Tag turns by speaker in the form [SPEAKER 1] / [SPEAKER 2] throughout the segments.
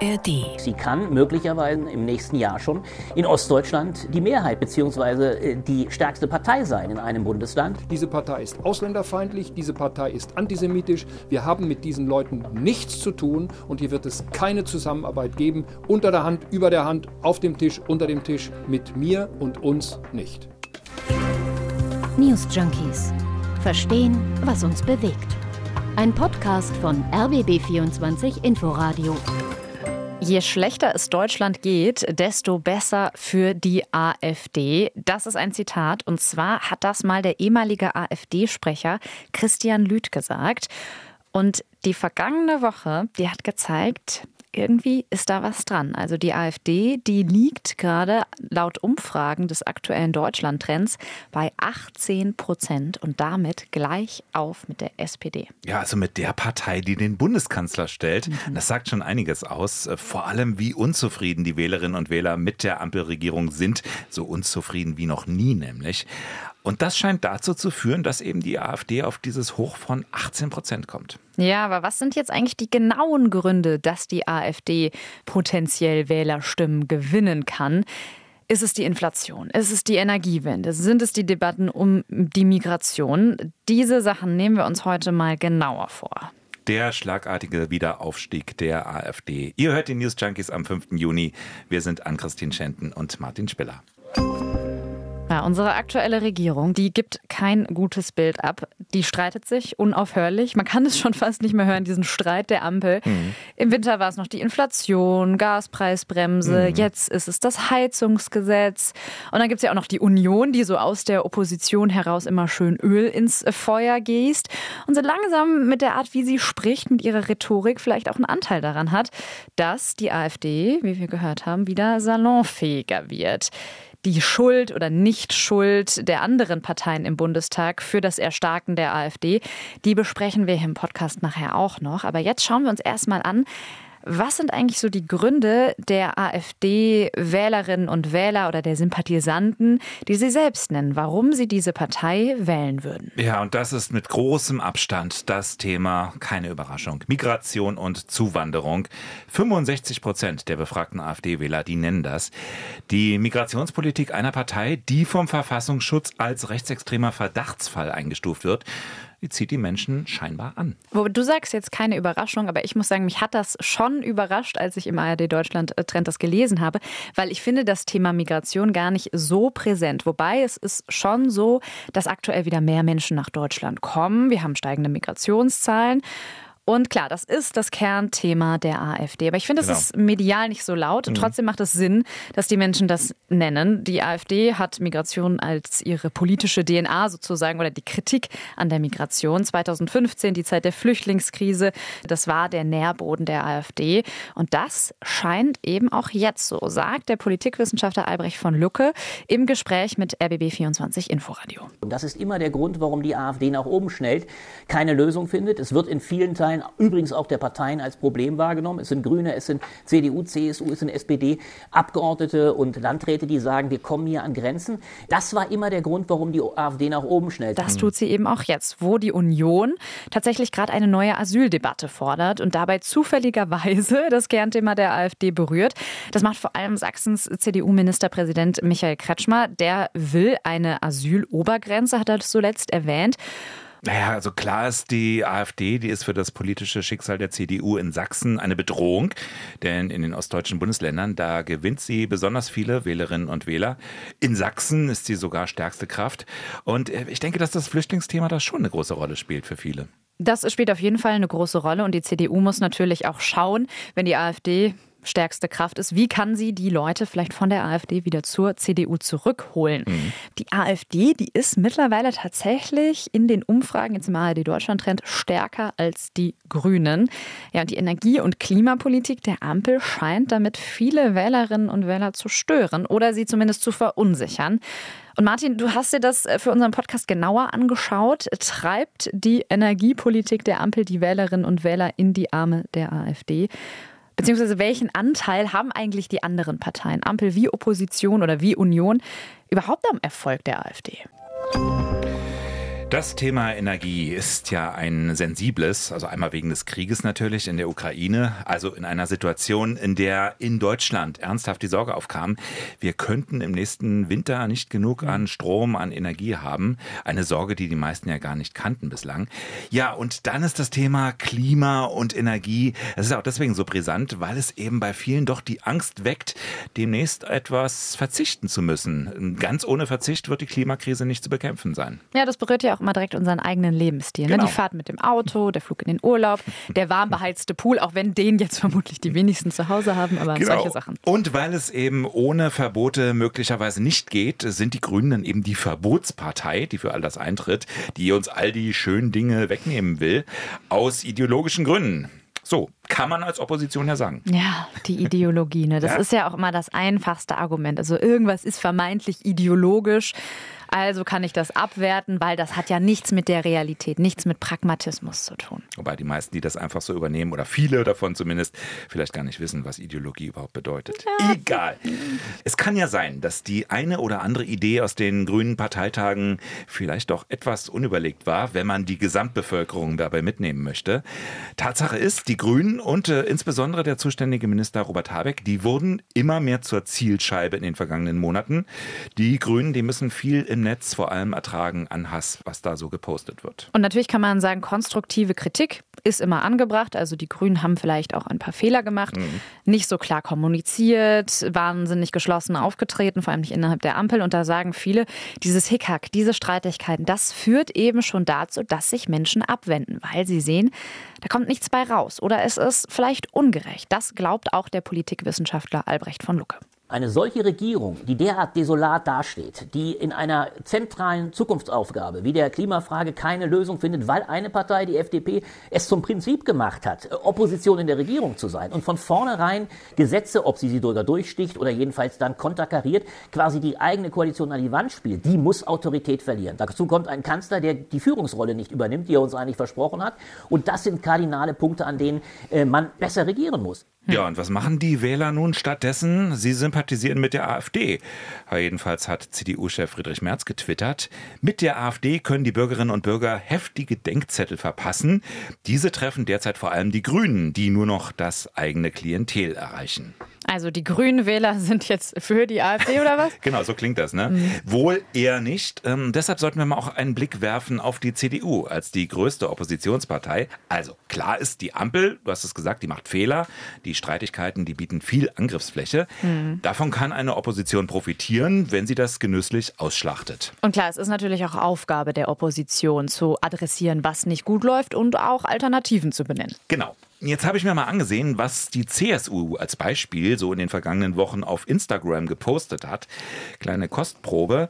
[SPEAKER 1] ARD.
[SPEAKER 2] Sie kann möglicherweise im nächsten Jahr schon in Ostdeutschland die Mehrheit bzw. die stärkste Partei sein in einem Bundesland.
[SPEAKER 3] Diese Partei ist ausländerfeindlich, diese Partei ist antisemitisch. Wir haben mit diesen Leuten nichts zu tun und hier wird es keine Zusammenarbeit geben, unter der Hand, über der Hand, auf dem Tisch, unter dem Tisch, mit mir und uns nicht.
[SPEAKER 1] News Junkies. Verstehen, was uns bewegt. Ein Podcast von RBB24 Inforadio.
[SPEAKER 4] Je schlechter es Deutschland geht, desto besser für die AfD. Das ist ein Zitat. Und zwar hat das mal der ehemalige AfD-Sprecher Christian Lüth gesagt. Und die vergangene Woche, die hat gezeigt, irgendwie ist da was dran. Also die AfD, die liegt gerade laut Umfragen des aktuellen Deutschland-Trends bei 18 Prozent und damit gleich auf mit der SPD.
[SPEAKER 5] Ja, also mit der Partei, die den Bundeskanzler stellt. Mhm. Das sagt schon einiges aus. Vor allem, wie unzufrieden die Wählerinnen und Wähler mit der Ampelregierung sind. So unzufrieden wie noch nie nämlich. Und das scheint dazu zu führen, dass eben die AfD auf dieses Hoch von 18 Prozent kommt.
[SPEAKER 4] Ja, aber was sind jetzt eigentlich die genauen Gründe, dass die AfD potenziell Wählerstimmen gewinnen kann? Ist es die Inflation? Ist es die Energiewende? Sind es die Debatten um die Migration? Diese Sachen nehmen wir uns heute mal genauer vor
[SPEAKER 5] der schlagartige Wiederaufstieg der AfD. Ihr hört die News Junkies am 5. Juni. Wir sind Ann-Christine Schenten und Martin Spiller.
[SPEAKER 4] Ja, unsere aktuelle Regierung, die gibt kein gutes Bild ab. Die streitet sich unaufhörlich. Man kann es schon fast nicht mehr hören, diesen Streit der Ampel. Mhm. Im Winter war es noch die Inflation, Gaspreisbremse, mhm. jetzt ist es das Heizungsgesetz. Und dann gibt es ja auch noch die Union, die so aus der Opposition heraus immer schön Öl ins Feuer gießt. Und so langsam mit der Art, wie sie spricht, mit ihrer Rhetorik vielleicht auch einen Anteil daran hat, dass die AfD, wie wir gehört haben, wieder salonfähiger wird die Schuld oder Nicht-Schuld der anderen Parteien im Bundestag für das Erstarken der AfD. Die besprechen wir im Podcast nachher auch noch. Aber jetzt schauen wir uns erstmal an, was sind eigentlich so die Gründe der AfD-Wählerinnen und Wähler oder der Sympathisanten, die Sie selbst nennen, warum Sie diese Partei wählen würden?
[SPEAKER 5] Ja, und das ist mit großem Abstand das Thema, keine Überraschung, Migration und Zuwanderung. 65 Prozent der befragten AfD-Wähler, die nennen das. Die Migrationspolitik einer Partei, die vom Verfassungsschutz als rechtsextremer Verdachtsfall eingestuft wird, zieht die Menschen scheinbar an.
[SPEAKER 4] Du sagst jetzt keine Überraschung, aber ich muss sagen, mich hat das schon überrascht, als ich im ARD Deutschland äh, Trend das gelesen habe, weil ich finde das Thema Migration gar nicht so präsent. Wobei es ist schon so, dass aktuell wieder mehr Menschen nach Deutschland kommen. Wir haben steigende Migrationszahlen. Und klar, das ist das Kernthema der AfD. Aber ich finde, es genau. ist medial nicht so laut und mhm. trotzdem macht es Sinn, dass die Menschen das nennen. Die AfD hat Migration als ihre politische DNA sozusagen oder die Kritik an der Migration. 2015, die Zeit der Flüchtlingskrise, das war der Nährboden der AfD. Und das scheint eben auch jetzt so, sagt der Politikwissenschaftler Albrecht von Lucke im Gespräch mit RBB24 Inforadio.
[SPEAKER 2] Und das ist immer der Grund, warum die AfD nach oben schnellt, keine Lösung findet. Es wird in vielen Teilen Parteien, übrigens auch der Parteien als Problem wahrgenommen. Es sind Grüne, es sind CDU, CSU, es sind SPD, Abgeordnete und Landräte, die sagen, wir kommen hier an Grenzen. Das war immer der Grund, warum die AfD nach oben schnellt.
[SPEAKER 4] Das tut sie eben auch jetzt, wo die Union tatsächlich gerade eine neue Asyldebatte fordert und dabei zufälligerweise das Kernthema der AfD berührt. Das macht vor allem Sachsens CDU-Ministerpräsident Michael Kretschmer. Der will eine Asylobergrenze, hat er zuletzt erwähnt.
[SPEAKER 5] Naja, also klar ist die AfD, die ist für das politische Schicksal der CDU in Sachsen eine Bedrohung, denn in den ostdeutschen Bundesländern, da gewinnt sie besonders viele Wählerinnen und Wähler. In Sachsen ist sie sogar stärkste Kraft und äh, ich denke, dass das Flüchtlingsthema da schon eine große Rolle spielt für viele.
[SPEAKER 4] Das spielt auf jeden Fall eine große Rolle und die CDU muss natürlich auch schauen, wenn die AfD stärkste Kraft ist. Wie kann sie die Leute vielleicht von der AfD wieder zur CDU zurückholen? Mhm. Die AfD, die ist mittlerweile tatsächlich in den Umfragen jetzt im ARD Deutschland Trend stärker als die Grünen. Ja, und die Energie- und Klimapolitik der Ampel scheint damit viele Wählerinnen und Wähler zu stören oder sie zumindest zu verunsichern. Und Martin, du hast dir das für unseren Podcast genauer angeschaut. Treibt die Energiepolitik der Ampel die Wählerinnen und Wähler in die Arme der AfD? Beziehungsweise welchen Anteil haben eigentlich die anderen Parteien, Ampel wie Opposition oder wie Union, überhaupt am Erfolg der AfD?
[SPEAKER 5] Das Thema Energie ist ja ein sensibles, also einmal wegen des Krieges natürlich in der Ukraine, also in einer Situation, in der in Deutschland ernsthaft die Sorge aufkam, wir könnten im nächsten Winter nicht genug an Strom, an Energie haben. Eine Sorge, die die meisten ja gar nicht kannten bislang. Ja, und dann ist das Thema Klima und Energie. Es ist auch deswegen so brisant, weil es eben bei vielen doch die Angst weckt, demnächst etwas verzichten zu müssen. Ganz ohne Verzicht wird die Klimakrise nicht zu bekämpfen sein.
[SPEAKER 4] Ja, das berührt ja auch immer direkt unseren eigenen Lebensstil. Ne?
[SPEAKER 5] Genau.
[SPEAKER 4] Die Fahrt mit dem Auto, der Flug in den Urlaub, der warm beheizte Pool, auch wenn den jetzt vermutlich die wenigsten zu Hause haben, aber solche Sachen.
[SPEAKER 5] Genau. Und weil es eben ohne Verbote möglicherweise nicht geht, sind die Grünen dann eben die Verbotspartei, die für all das eintritt, die uns all die schönen Dinge wegnehmen will, aus ideologischen Gründen. So, kann man als Opposition ja sagen.
[SPEAKER 4] Ja, die Ideologie, ne? Das
[SPEAKER 5] Ja.
[SPEAKER 4] ist ja auch immer das einfachste Argument. Also irgendwas ist vermeintlich ideologisch. Also kann ich das abwerten, weil das hat ja nichts mit der Realität, nichts mit Pragmatismus zu tun.
[SPEAKER 5] Wobei die meisten, die das einfach so übernehmen, oder viele davon zumindest, vielleicht gar nicht wissen, was Ideologie überhaupt bedeutet. Egal. Es kann ja sein, dass die eine oder andere Idee aus den grünen Parteitagen vielleicht doch etwas unüberlegt war, wenn man die Gesamtbevölkerung dabei mitnehmen möchte. Tatsache ist, die Grünen und äh, insbesondere der zuständige Minister Robert Habeck, die wurden immer mehr zur Zielscheibe in den vergangenen Monaten. Die Grünen, die müssen viel im Netz vor allem ertragen an Hass, was da so gepostet wird.
[SPEAKER 4] Und natürlich kann man sagen, konstruktive Kritik ist immer angebracht. Also die Grünen haben vielleicht auch ein paar Fehler gemacht, nicht so klar kommuniziert, wahnsinnig geschlossen aufgetreten, vor allem nicht innerhalb der Ampel. Und da sagen viele, dieses Hickhack, diese Streitigkeiten, das führt eben schon dazu, dass sich Menschen abwenden, weil sie sehen, da kommt nichts bei raus oder es ist vielleicht ungerecht. Das glaubt auch der Politikwissenschaftler Albrecht von Lucke.
[SPEAKER 2] Eine solche Regierung, die derart desolat dasteht, die in einer zentralen Zukunftsaufgabe wie der Klimafrage keine Lösung findet, weil eine Partei, die FDP, es zum Prinzip gemacht hat, Opposition in der Regierung zu sein und von vornherein Gesetze, ob sie sie sogar durchsticht oder jedenfalls dann konterkariert, quasi die eigene Koalition an die Wand spielt, die muss Autorität verlieren. Dazu kommt ein Kanzler, der die Führungsrolle nicht übernimmt, die er uns eigentlich versprochen hat. Und das sind kardinale Punkte, an denen äh, man besser regieren muss.
[SPEAKER 5] Ja, und was machen die Wähler nun stattdessen? Sie sympathisieren mit der AfD. Ja, jedenfalls hat CDU-Chef Friedrich Merz getwittert, mit der AfD können die Bürgerinnen und Bürger heftige Denkzettel verpassen. Diese treffen derzeit vor allem die Grünen, die nur noch das eigene Klientel erreichen.
[SPEAKER 4] Also die grünen Wähler sind jetzt für die AfD oder was?
[SPEAKER 5] Genau, so klingt das, ne? Wohl eher nicht. Ähm, deshalb sollten wir mal auch einen Blick werfen auf die CDU als die größte Oppositionspartei. Also klar ist, die Ampel, du hast es gesagt, die macht Fehler. Die Streitigkeiten, die bieten viel Angriffsfläche. Davon kann eine Opposition profitieren, wenn sie das genüsslich ausschlachtet.
[SPEAKER 4] Und klar, es ist natürlich auch Aufgabe der Opposition zu adressieren, was nicht gut läuft und auch Alternativen zu benennen.
[SPEAKER 5] Genau. Jetzt habe ich mir mal angesehen, was die CSU als Beispiel so in den vergangenen Wochen auf Instagram gepostet hat. Kleine Kostprobe.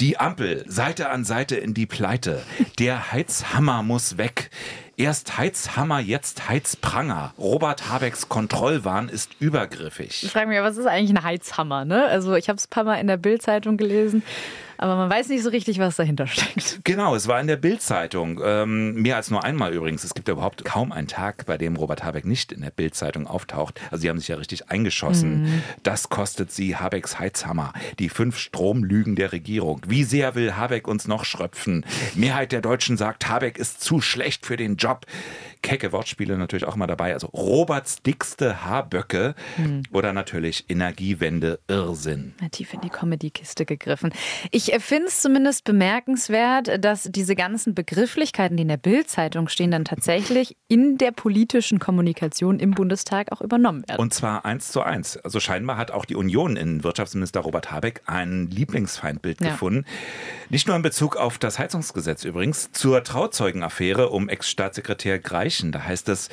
[SPEAKER 5] Die Ampel, Seite an Seite in die Pleite. Der Heizhammer muss weg. Erst Heizhammer, jetzt Heizpranger. Robert Habecks Kontrollwahn ist
[SPEAKER 4] Ich
[SPEAKER 5] übergriffig.
[SPEAKER 4] frage mich, was ist eigentlich ein Heizhammer? Ne? Also ich habe es ein paar Mal in der Bild-Zeitung gelesen, aber man weiß nicht so richtig, was dahinter steckt.
[SPEAKER 5] Genau, es war in der Bild-Zeitung. Ähm, mehr als nur einmal übrigens. Es gibt ja überhaupt kaum einen Tag, bei dem Robert Habeck nicht in der Bild-Zeitung auftaucht. Also sie haben sich ja richtig eingeschossen. Das kostet sie Habecks Heizhammer. Die fünf Stromlügen der Regierung. Wie sehr will Habeck uns noch schröpfen? Mehrheit der Deutschen sagt, Habeck ist zu schlecht für den Job. Kecke Wortspiele natürlich auch mal dabei. Also Roberts dickste Haarböcke oder natürlich Energiewende Irrsinn.
[SPEAKER 4] Mal tief in die Comedy-Kiste gegriffen. Ich finde es zumindest bemerkenswert, dass diese ganzen Begrifflichkeiten, die in der Bild-Zeitung stehen, dann tatsächlich in der politischen Kommunikation im Bundestag auch übernommen werden.
[SPEAKER 5] Und zwar eins zu eins. Also scheinbar hat auch die Union in Wirtschaftsminister Robert Habeck ein Lieblingsfeindbild
[SPEAKER 4] Ja.
[SPEAKER 5] gefunden. Nicht nur in Bezug auf das Heizungsgesetz übrigens, zur Trauzeugenaffäre um Ex-Staatssekretär Greichen. Da heißt es,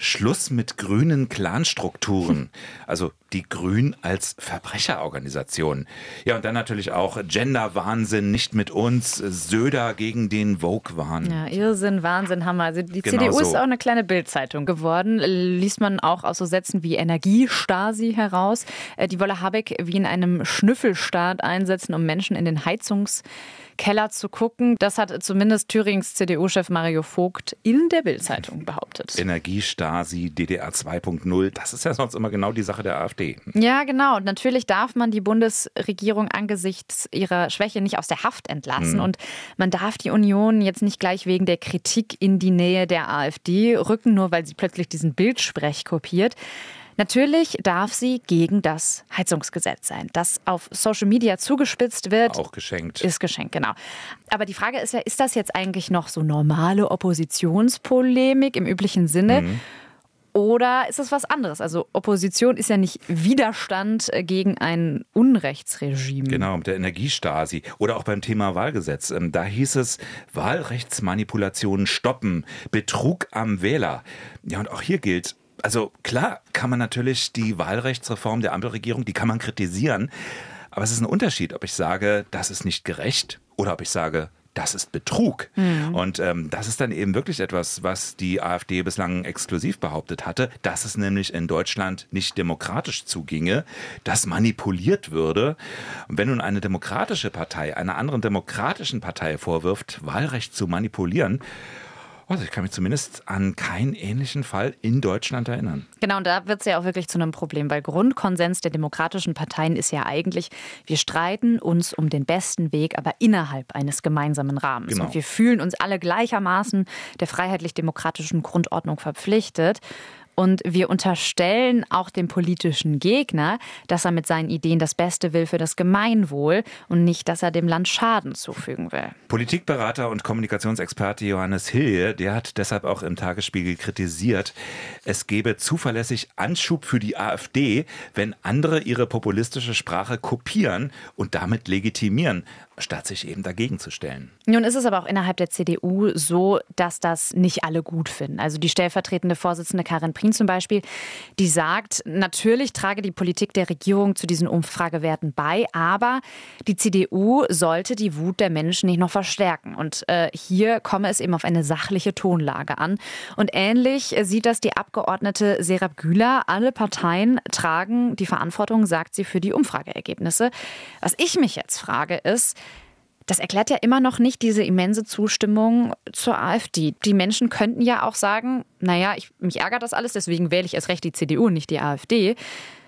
[SPEAKER 5] Schluss mit grünen Clanstrukturen. Also die Grün als Verbrecherorganisation. Ja, und dann natürlich auch Gender-Wahnsinn, nicht mit uns, Söder gegen den Vogue-Wahn.
[SPEAKER 4] Ja, Irrsinn, Wahnsinn, Hammer. Also die
[SPEAKER 5] Genau
[SPEAKER 4] CDU
[SPEAKER 5] so.
[SPEAKER 4] ist auch eine kleine Bildzeitung geworden. Liest man auch aus so Sätzen wie Energiestasi heraus. Äh, Die wolle Habeck wie in einem Schnüffelstaat einsetzen, um Menschen in den Heizungskeller zu gucken. Das hat zumindest Thürings CDU-Chef Mario Vogt in der Bildzeitung behauptet.
[SPEAKER 5] Energiestaat Stasi, DDR 2.0. Das ist ja sonst immer genau die Sache der AfD.
[SPEAKER 4] Ja, genau. Und natürlich darf man die Bundesregierung angesichts ihrer Schwäche nicht aus der Haft entlassen. Mhm. Und man darf die Union jetzt nicht gleich wegen der Kritik in die Nähe der AfD rücken, nur weil sie plötzlich diesen Bildsprech kopiert. Natürlich darf sie gegen das Heizungsgesetz sein. Das auf Social Media zugespitzt wird.
[SPEAKER 5] Auch geschenkt.
[SPEAKER 4] Ist geschenkt, genau. Aber die Frage ist ja, ist das jetzt eigentlich noch so normale Oppositionspolemik im üblichen Sinne? Mhm. Oder ist es was anderes? Also Opposition ist ja nicht Widerstand gegen ein Unrechtsregime.
[SPEAKER 5] Genau, mit der Energiestasi. Oder auch beim Thema Wahlgesetz. Ähm, da hieß es Wahlrechtsmanipulationen stoppen, Betrug am Wähler. Ja, und auch hier gilt, also klar kann man natürlich die Wahlrechtsreform der Ampelregierung, die kann man kritisieren. Aber es ist ein Unterschied, ob ich sage, das ist nicht gerecht oder ob ich sage, das ist Betrug. Mhm. Und ähm, das ist dann eben wirklich etwas, was die AfD bislang exklusiv behauptet hatte, dass es nämlich in Deutschland nicht demokratisch zuginge, dass manipuliert würde. Und wenn nun eine demokratische Partei einer anderen demokratischen Partei vorwirft, Wahlrecht zu manipulieren, also ich kann mich zumindest an keinen ähnlichen Fall in Deutschland erinnern.
[SPEAKER 4] Genau, und da wird es ja auch wirklich zu einem Problem, weil Grundkonsens der demokratischen Parteien ist ja eigentlich, wir streiten uns um den besten Weg, aber innerhalb eines gemeinsamen Rahmens. Genau. Und wir fühlen uns alle gleichermaßen der freiheitlich-demokratischen Grundordnung verpflichtet. Und wir unterstellen auch dem politischen Gegner, dass er mit seinen Ideen das Beste will für das Gemeinwohl und nicht, dass er dem Land Schaden zufügen will.
[SPEAKER 5] Politikberater und Kommunikationsexperte Johannes Hilje, der hat deshalb auch im Tagesspiegel kritisiert, es gebe zuverlässig Anschub für die AfD, wenn andere ihre populistische Sprache kopieren und damit legitimieren statt sich eben dagegen zu stellen.
[SPEAKER 4] Nun ist es aber auch innerhalb der CDU so, dass das nicht alle gut finden. Also die stellvertretende Vorsitzende Karin Prien zum Beispiel, die sagt, natürlich trage die Politik der Regierung zu diesen Umfragewerten bei, aber die CDU sollte die Wut der Menschen nicht noch verstärken. Und äh, hier komme es eben auf eine sachliche Tonlage an. Und ähnlich sieht das die Abgeordnete Serap Güler. Alle Parteien tragen die Verantwortung, sagt sie, für die Umfrageergebnisse. Was ich mich jetzt frage, ist, das erklärt ja immer noch nicht diese immense Zustimmung zur AfD. Die Menschen könnten ja auch sagen, naja, ich, mich ärgert das alles, deswegen wähle ich erst recht die CDU und nicht die AfD.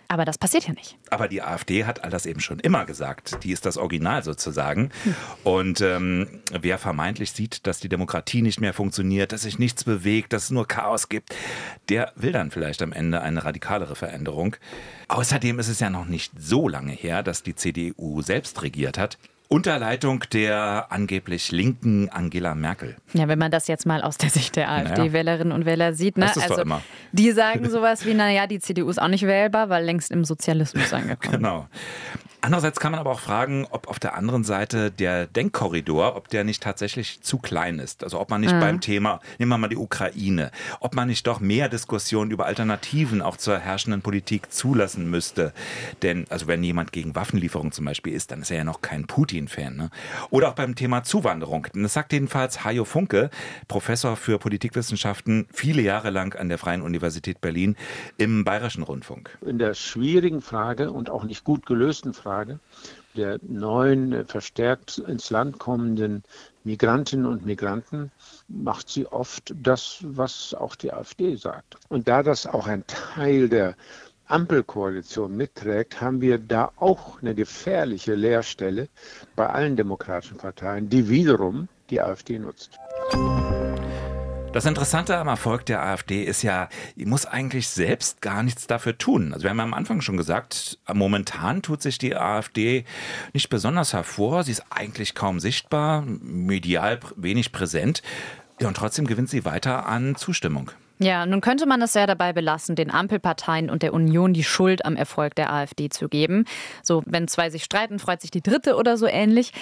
[SPEAKER 4] Aber das passiert ja nicht.
[SPEAKER 5] Aber die AfD hat all das eben schon immer gesagt. Die ist das Original sozusagen. Hm. Und ähm, wer vermeintlich sieht, dass die Demokratie nicht mehr funktioniert, dass sich nichts bewegt, dass es nur Chaos gibt, der will dann vielleicht am Ende eine radikalere Veränderung. Außerdem ist es ja noch nicht so lange her, dass die CDU selbst regiert hat unter Leitung der angeblich linken Angela Merkel.
[SPEAKER 4] Ja, wenn man das jetzt mal aus der Sicht der AfD-Wählerinnen und Wähler sieht, ne?
[SPEAKER 5] also
[SPEAKER 4] die sagen sowas wie, naja, die CDU ist auch nicht wählbar, weil längst im Sozialismus angekommen.
[SPEAKER 5] Genau. Andererseits kann man aber auch fragen, ob auf der anderen Seite der Denkkorridor, ob der nicht tatsächlich zu klein ist. Also ob man nicht mhm. beim Thema, nehmen wir mal die Ukraine, ob man nicht doch mehr Diskussionen über Alternativen auch zur herrschenden Politik zulassen müsste. Denn, also wenn jemand gegen Waffenlieferungen zum Beispiel ist, dann ist er ja noch kein Putin-Fan. Ne? Oder auch beim Thema Zuwanderung. Das sagt jedenfalls Hajo Funke, Professor für Politikwissenschaften, viele Jahre lang an der Freien Universität Berlin im Bayerischen Rundfunk.
[SPEAKER 6] In der schwierigen Frage und auch nicht gut gelösten Frage, Frage der neuen, äh, verstärkt ins Land kommenden Migrantinnen und Migranten macht sie oft das, was auch die AfD sagt. Und da das auch ein Teil der Ampelkoalition mitträgt, haben wir da auch eine gefährliche Leerstelle bei allen demokratischen Parteien, die wiederum die AfD nutzt.
[SPEAKER 5] Das Interessante am Erfolg der AfD ist ja, die muss eigentlich selbst gar nichts dafür tun. Also wir haben ja am Anfang schon gesagt, momentan tut sich die AfD nicht besonders hervor. Sie ist eigentlich kaum sichtbar, medial wenig präsent. Ja, und trotzdem gewinnt sie weiter an Zustimmung.
[SPEAKER 4] Ja, nun könnte man es ja dabei belassen, den Ampelparteien und der Union die Schuld am Erfolg der AfD zu geben. So, wenn zwei sich streiten, freut sich die dritte oder so ähnlich.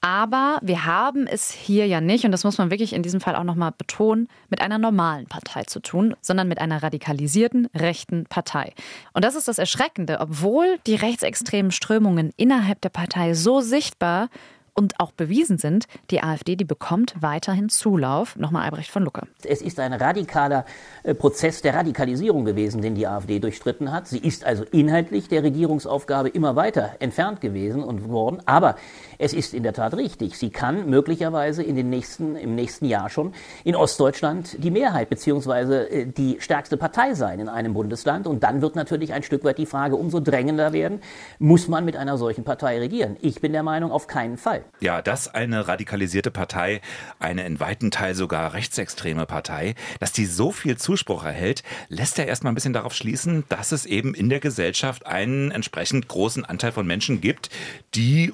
[SPEAKER 4] Aber wir haben es hier ja nicht, und das muss man wirklich in diesem Fall auch nochmal betonen, mit einer normalen Partei zu tun, sondern mit einer radikalisierten rechten Partei. Und das ist das Erschreckende, obwohl die rechtsextremen Strömungen innerhalb der Partei so sichtbar und auch bewiesen sind, die AfD, die bekommt weiterhin Zulauf. Nochmal Albrecht von Lucke.
[SPEAKER 2] Es ist ein radikaler äh, Prozess der Radikalisierung gewesen, den die AfD durchstritten hat. Sie ist also inhaltlich der Regierungsaufgabe immer weiter entfernt gewesen und worden. Aber es ist in der Tat richtig. Sie kann möglicherweise in den nächsten, im nächsten Jahr schon in Ostdeutschland die Mehrheit beziehungsweise äh, die stärkste Partei sein in einem Bundesland. Und dann wird natürlich ein Stück weit die Frage umso drängender werden, muss man mit einer solchen Partei regieren? Ich bin der Meinung, auf keinen Fall.
[SPEAKER 5] Ja, dass eine radikalisierte Partei, eine in weiten Teil sogar rechtsextreme Partei, dass die so viel Zuspruch erhält, lässt ja erstmal ein bisschen darauf schließen, dass es eben in der Gesellschaft einen entsprechend großen Anteil von Menschen gibt, die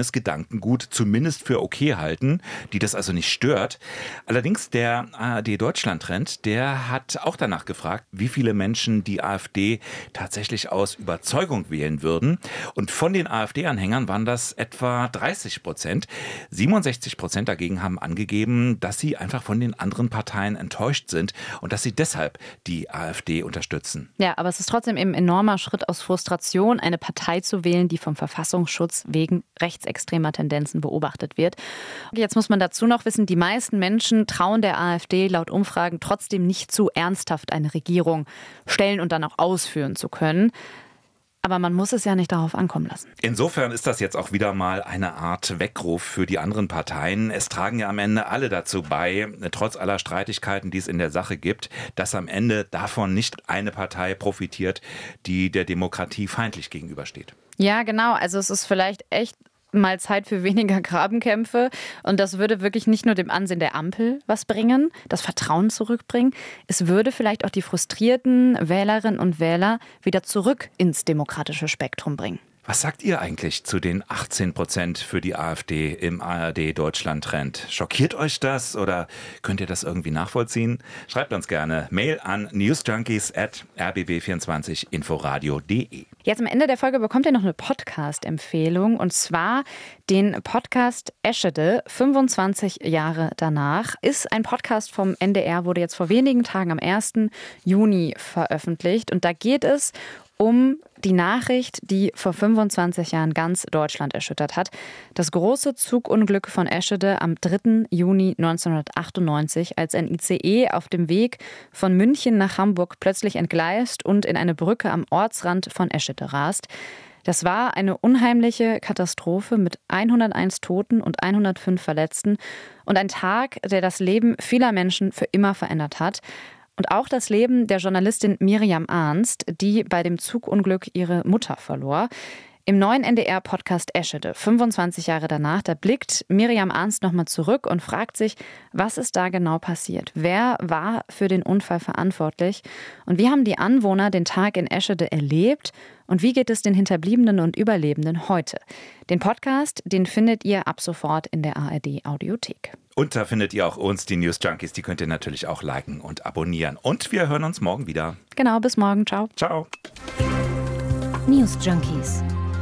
[SPEAKER 5] rechtsextremes Gedankengut zumindest für okay halten, die das also nicht stört. Allerdings der ARD Deutschland Trend, der hat auch danach gefragt, wie viele Menschen die AfD tatsächlich aus Überzeugung wählen würden. Und von den AfD-Anhängern waren das etwa 30 Prozent. 67 Prozent dagegen haben angegeben, dass sie einfach von den anderen Parteien enttäuscht sind und dass sie deshalb die AfD unterstützen.
[SPEAKER 4] Ja, aber es ist trotzdem eben ein enormer Schritt aus Frustration, eine Partei zu wählen, die vom Verfassungsschutz wegen rechtsextremer Tendenzen beobachtet wird. Jetzt muss man dazu noch wissen, die meisten Menschen trauen der AfD laut Umfragen trotzdem nicht zu, ernsthaft eine Regierung stellen und dann auch ausführen zu können. Aber man muss es ja nicht darauf ankommen lassen.
[SPEAKER 5] Insofern ist das jetzt auch wieder mal eine Art Weckruf für die anderen Parteien. Es tragen ja am Ende alle dazu bei, trotz aller Streitigkeiten, die es in der Sache gibt, dass am Ende davon nicht eine Partei profitiert, die der Demokratie feindlich gegenübersteht.
[SPEAKER 4] Ja, genau. Also es ist vielleicht echt mal Zeit für weniger Grabenkämpfe. Und das würde wirklich nicht nur dem Ansehen der Ampel was bringen, das Vertrauen zurückbringen. Es würde vielleicht auch die frustrierten Wählerinnen und Wähler wieder zurück ins demokratische Spektrum bringen.
[SPEAKER 5] Was sagt ihr eigentlich zu den 18 Prozent für die AfD im ARD Deutschland Trend? Schockiert euch das oder könnt ihr das irgendwie nachvollziehen? Schreibt uns gerne Mail an newsjunkies at rbb24inforadio.de.
[SPEAKER 4] Jetzt am Ende der Folge bekommt ihr noch eine Podcast-Empfehlung und zwar den Podcast Eschede, 25 Jahre danach. Ist ein Podcast vom NDR, wurde jetzt vor wenigen Tagen am 1. Juni veröffentlicht und da geht es um die Nachricht, die vor 25 Jahren ganz Deutschland erschüttert hat. Das große Zugunglück von Eschede am 3. Juni 1998, als ein ICE auf dem Weg von München nach Hamburg plötzlich entgleist und in eine Brücke am Ortsrand von Eschede rast. Das war eine unheimliche Katastrophe mit 101 Toten und 105 Verletzten und ein Tag, der das Leben vieler Menschen für immer verändert hat. Und auch das Leben der Journalistin Miriam Arnst, die bei dem Zugunglück ihre Mutter verlor. Im neuen NDR-Podcast Eschede, 25 Jahre danach, da blickt Miriam Arnst nochmal zurück und fragt sich, was ist da genau passiert? Wer war für den Unfall verantwortlich? Und wie haben die Anwohner den Tag in Eschede erlebt? Und wie geht es den Hinterbliebenen und Überlebenden heute? Den Podcast, den findet ihr ab sofort in der ARD Audiothek.
[SPEAKER 5] Und da findet ihr auch uns, die News Junkies. Die könnt ihr natürlich auch liken und abonnieren. Und wir hören uns morgen wieder.
[SPEAKER 4] Genau, bis morgen. Ciao.
[SPEAKER 5] Ciao.
[SPEAKER 1] News Junkies.